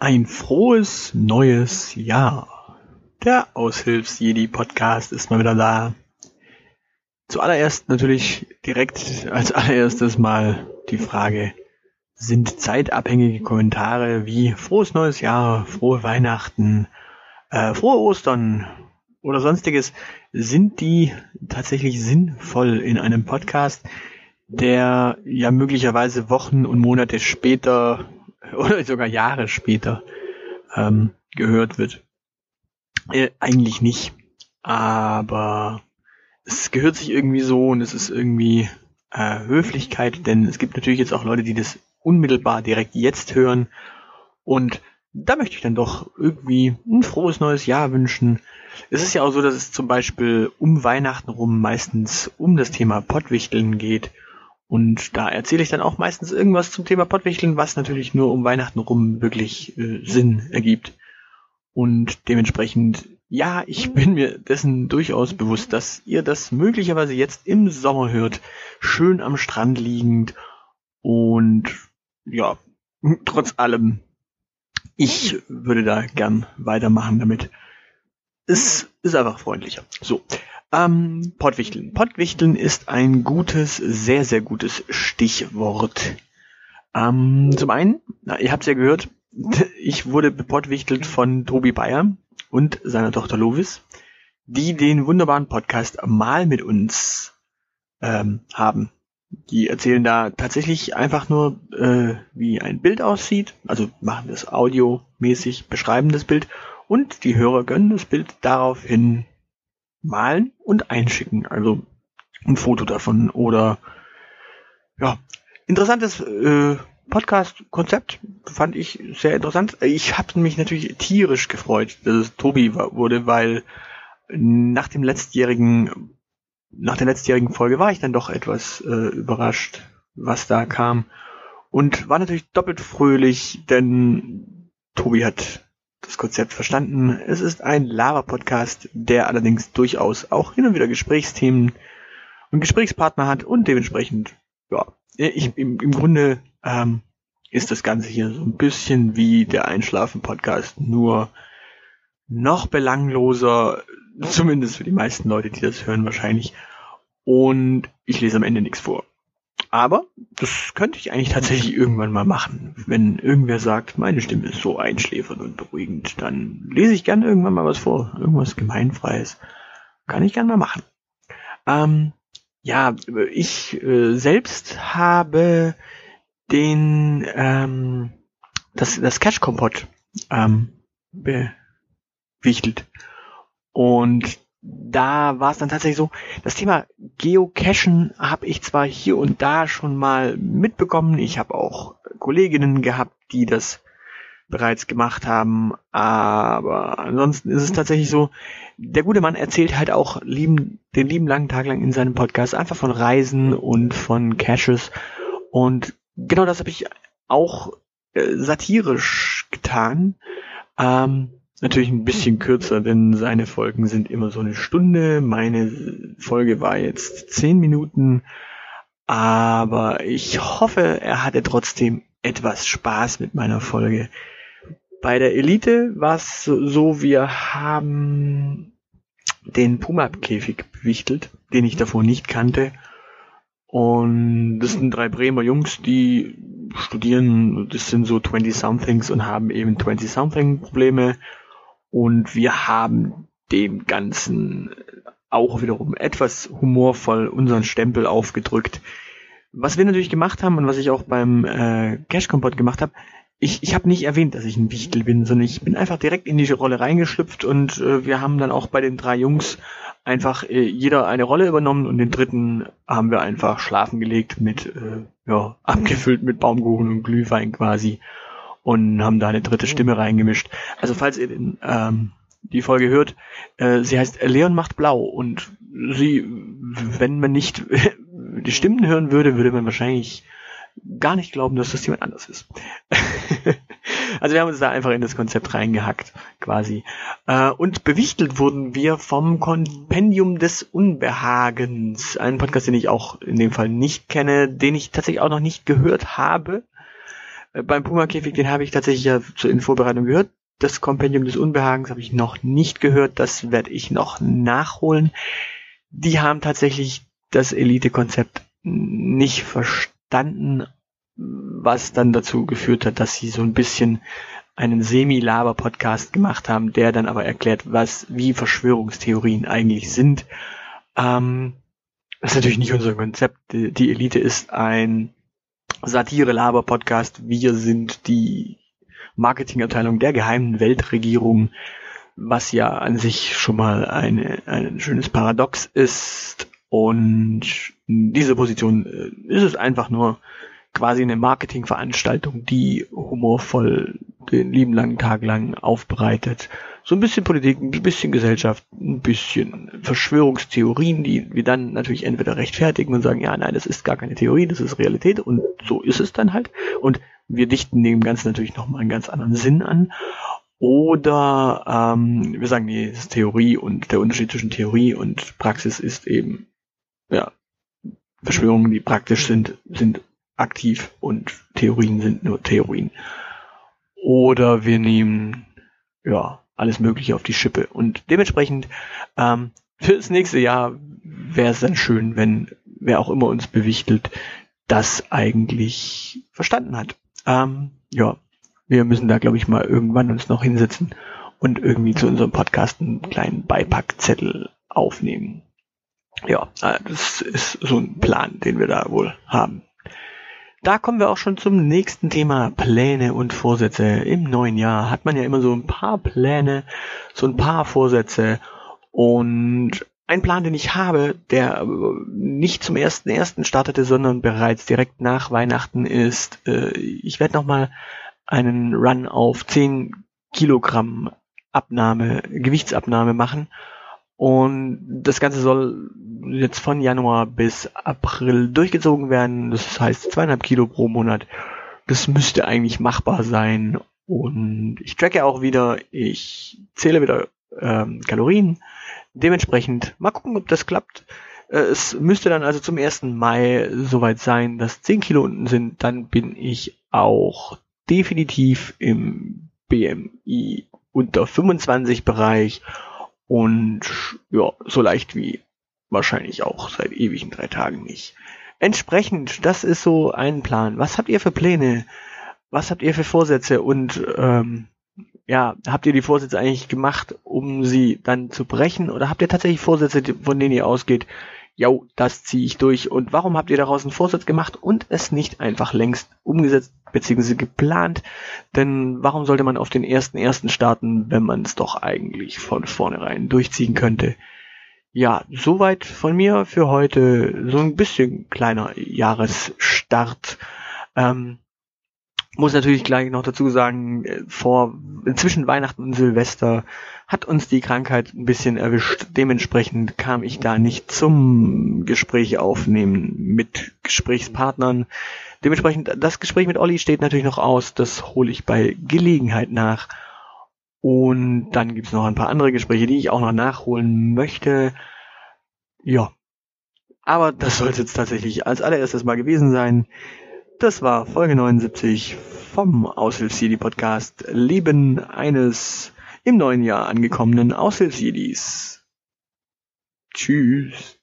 Ein frohes neues Jahr. Der Aushilfs-Jedi-Podcast ist mal wieder da. Zuallererst natürlich direkt als allererstes mal die Frage, sind zeitabhängige Kommentare wie frohes neues Jahr, frohe Weihnachten, äh, frohe Ostern oder sonstiges, sind die tatsächlich sinnvoll in einem Podcast, der ja möglicherweise Wochen und Monate später oder sogar Jahre später ähm, gehört wird. Äh, eigentlich nicht. Aber es gehört sich irgendwie so und es ist irgendwie äh, Höflichkeit, denn es gibt natürlich jetzt auch Leute, die das unmittelbar direkt jetzt hören. Und da möchte ich dann doch irgendwie ein frohes neues Jahr wünschen. Es ist ja auch so, dass es zum Beispiel um Weihnachten rum meistens um das Thema Pottwichteln geht. Und da erzähle ich dann auch meistens irgendwas zum Thema Pottwichteln, was natürlich nur um Weihnachten rum wirklich äh, Sinn ergibt. Und dementsprechend, ja, ich bin mir dessen durchaus bewusst, dass ihr das möglicherweise jetzt im Sommer hört, schön am Strand liegend. Und ja, trotz allem, ich würde da gern weitermachen damit. Es ist einfach freundlicher. So, ähm, Pottwichteln. Pottwichteln ist ein gutes, sehr, sehr gutes Stichwort. Ähm, zum einen, na, ihr habt es ja gehört, ich wurde bepottwichtelt von Tobi Bayer und seiner Tochter Lovis, die den wunderbaren Podcast mal mit uns ähm, haben. Die erzählen da tatsächlich einfach nur, äh, wie ein Bild aussieht, also machen das audiomäßig, beschreiben das Bild und die Hörer gönnen das Bild daraufhin malen und einschicken. Also ein Foto davon oder ja, interessantes äh, Podcast-Konzept fand ich sehr interessant. Ich habe mich natürlich tierisch gefreut, dass es Tobi wurde, weil nach dem letztjährigen, nach der letztjährigen Folge war ich dann doch etwas äh, überrascht, was da kam. Und war natürlich doppelt fröhlich, denn Tobi hat das Konzept verstanden. Es ist ein Lava-Podcast, der allerdings durchaus auch hin und wieder Gesprächsthemen und Gesprächspartner hat und dementsprechend, ja, ich, im, im Grunde ähm, ist das Ganze hier so ein bisschen wie der Einschlafen-Podcast, nur noch belangloser, zumindest für die meisten Leute, die das hören wahrscheinlich. Und ich lese am Ende nichts vor. Aber das könnte ich eigentlich tatsächlich irgendwann mal machen. Wenn irgendwer sagt, meine Stimme ist so einschläfernd und beruhigend, dann lese ich gerne irgendwann mal was vor. Irgendwas Gemeinfreies. Kann ich gerne mal machen. Ähm, ja, ich äh, selbst habe den ähm, das, das Cash Kompott ähm, bewichtelt. Und da war es dann tatsächlich so, das Thema Geocachen habe ich zwar hier und da schon mal mitbekommen, ich habe auch Kolleginnen gehabt, die das bereits gemacht haben, aber ansonsten ist es tatsächlich so, der gute Mann erzählt halt auch lieben, den lieben langen Tag lang in seinem Podcast einfach von Reisen und von Caches. Und genau das habe ich auch äh, satirisch getan. Ähm, Natürlich ein bisschen kürzer, denn seine Folgen sind immer so eine Stunde. Meine Folge war jetzt zehn Minuten. Aber ich hoffe, er hatte trotzdem etwas Spaß mit meiner Folge. Bei der Elite war es so, wir haben den Puma-Käfig bewichtelt, den ich davor nicht kannte. Und das sind drei Bremer Jungs, die studieren, das sind so 20-somethings und haben eben 20-something Probleme und wir haben dem Ganzen auch wiederum etwas humorvoll unseren Stempel aufgedrückt. Was wir natürlich gemacht haben und was ich auch beim äh, Cash Kompott gemacht habe, ich, ich habe nicht erwähnt, dass ich ein Wichtel bin, sondern ich bin einfach direkt in diese Rolle reingeschlüpft und äh, wir haben dann auch bei den drei Jungs einfach äh, jeder eine Rolle übernommen und den dritten haben wir einfach schlafen gelegt mit, äh, ja, abgefüllt mit Baumkuchen und Glühwein quasi und haben da eine dritte mhm. Stimme reingemischt. Also falls ihr den, ähm, die Folge hört, äh, sie heißt Leon macht blau und sie, wenn man nicht die Stimmen hören würde, würde man wahrscheinlich gar nicht glauben, dass das jemand anders ist. also wir haben uns da einfach in das Konzept reingehackt, quasi. Äh, und bewichtelt wurden wir vom Kompendium des Unbehagens, einen Podcast, den ich auch in dem Fall nicht kenne, den ich tatsächlich auch noch nicht gehört habe beim Puma-Käfig, den habe ich tatsächlich ja zur in Vorbereitung gehört. Das Kompendium des Unbehagens habe ich noch nicht gehört. Das werde ich noch nachholen. Die haben tatsächlich das Elite-Konzept nicht verstanden, was dann dazu geführt hat, dass sie so ein bisschen einen Semi-Laber-Podcast gemacht haben, der dann aber erklärt, was, wie Verschwörungstheorien eigentlich sind. Ähm, das ist natürlich nicht unser Konzept. Die Elite ist ein Satire-Laber-Podcast. Wir sind die Marketingabteilung der geheimen Weltregierung, was ja an sich schon mal eine, ein schönes Paradox ist. Und diese Position äh, ist es einfach nur quasi eine Marketingveranstaltung, die humorvoll den lieben langen Tag lang aufbereitet. So ein bisschen Politik, ein bisschen Gesellschaft, ein bisschen Verschwörungstheorien, die wir dann natürlich entweder rechtfertigen und sagen, ja, nein, das ist gar keine Theorie, das ist Realität und so ist es dann halt. Und wir dichten dem Ganzen natürlich nochmal einen ganz anderen Sinn an. Oder ähm, wir sagen, nee, das ist Theorie und der Unterschied zwischen Theorie und Praxis ist eben, ja, Verschwörungen, die praktisch sind, sind aktiv und Theorien sind nur Theorien. Oder wir nehmen ja alles Mögliche auf die Schippe. Und dementsprechend ähm, das nächste Jahr wäre es dann schön, wenn wer auch immer uns bewichtelt, das eigentlich verstanden hat. Ähm, ja, wir müssen da, glaube ich, mal irgendwann uns noch hinsetzen und irgendwie zu unserem Podcast einen kleinen Beipackzettel aufnehmen. Ja, äh, das ist so ein Plan, den wir da wohl haben. Da kommen wir auch schon zum nächsten Thema Pläne und Vorsätze. Im neuen Jahr hat man ja immer so ein paar Pläne, so ein paar Vorsätze und ein Plan, den ich habe, der nicht zum ersten ersten startete, sondern bereits direkt nach Weihnachten ist, äh, ich werde nochmal einen Run auf 10 Kilogramm Abnahme, Gewichtsabnahme machen und das Ganze soll jetzt von Januar bis April durchgezogen werden. Das heißt zweieinhalb Kilo pro Monat. Das müsste eigentlich machbar sein. Und ich tracke auch wieder, ich zähle wieder ähm, Kalorien. Dementsprechend mal gucken, ob das klappt. Äh, es müsste dann also zum 1. Mai soweit sein, dass 10 Kilo unten sind. Dann bin ich auch definitiv im BMI unter 25 Bereich und ja, so leicht wie wahrscheinlich auch seit ewigen drei Tagen nicht. Entsprechend, das ist so ein Plan. Was habt ihr für Pläne? Was habt ihr für Vorsätze? Und ähm, ja, habt ihr die Vorsätze eigentlich gemacht, um sie dann zu brechen? Oder habt ihr tatsächlich Vorsätze, von denen ihr ausgeht, ja, das ziehe ich durch. Und warum habt ihr daraus einen Vorsatz gemacht und es nicht einfach längst umgesetzt bzw. geplant? Denn warum sollte man auf den ersten ersten starten, wenn man es doch eigentlich von vornherein durchziehen könnte? Ja, soweit von mir für heute. So ein bisschen kleiner Jahresstart. Ähm, muss natürlich gleich noch dazu sagen, äh, vor zwischen Weihnachten und Silvester hat uns die Krankheit ein bisschen erwischt. Dementsprechend kam ich da nicht zum Gespräch aufnehmen mit Gesprächspartnern. Dementsprechend, das Gespräch mit Olli steht natürlich noch aus. Das hole ich bei Gelegenheit nach. Und dann gibt's noch ein paar andere Gespräche, die ich auch noch nachholen möchte. Ja. Aber das soll es jetzt tatsächlich als allererstes mal gewesen sein. Das war Folge 79 vom Aushilfsjedi Podcast Leben eines im neuen Jahr angekommenen Aushilfsjedis. Tschüss.